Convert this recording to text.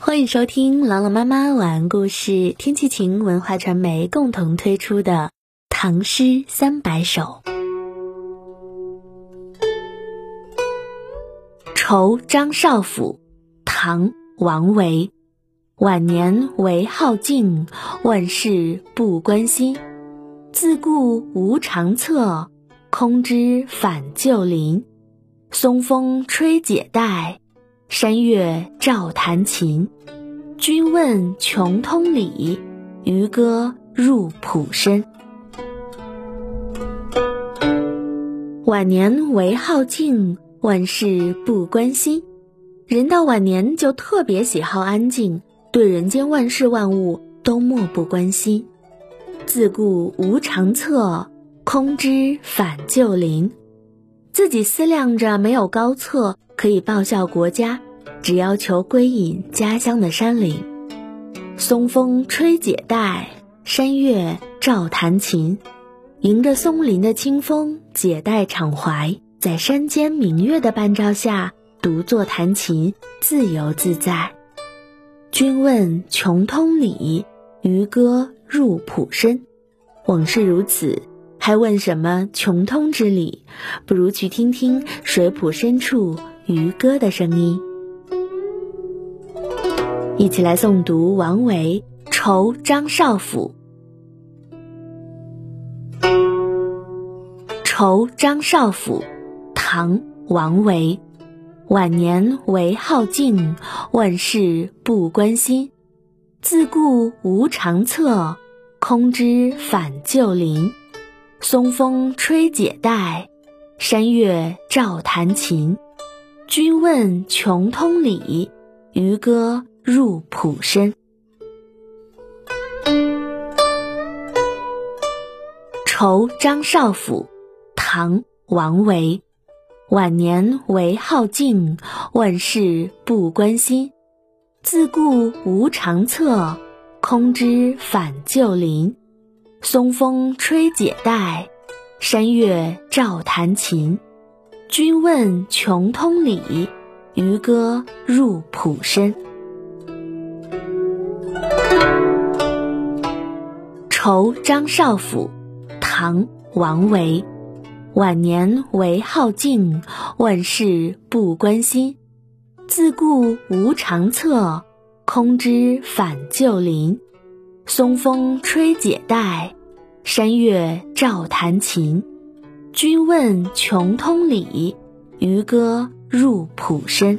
欢迎收听朗朗妈妈晚安故事，天气晴文化传媒共同推出的《唐诗三百首》。《酬张少府》唐·王维。晚年唯好静，万事不关心。自顾无长策，空知返旧林。松风吹解带。山月照弹琴，君问穷通理，渔歌入浦深。晚年唯好静，万事不关心。人到晚年就特别喜好安静，对人间万事万物都漠不关心。自顾无长策，空知返旧林。自己思量着没有高策。可以报效国家，只要求归隐家乡的山林。松风吹解带，山月照弹琴。迎着松林的清风，解带敞怀，在山间明月的伴照下，独坐弹琴，自由自在。君问穷通理，渔歌入浦深。往事如此，还问什么穷通之理？不如去听听水浦深处。渔歌的声音，一起来诵读王维《酬张少府》。《酬张少府》唐·王维。晚年唯好静，万事不关心。自顾无长策，空知返旧林。松风吹解带，山月照弹琴。君问穷通理，渔歌入浦深。《酬张少府》唐·王维。晚年唯好静，万事不关心。自顾无长策，空知返旧林。松风吹解带，山月照弹琴。君问穷通理，渔歌入浦深。《酬张少府》唐·王维。晚年唯好静，万事不关心。自顾无长策，空知返旧林。松风吹解带，山月照弹琴。君问穷通理，渔歌入浦深。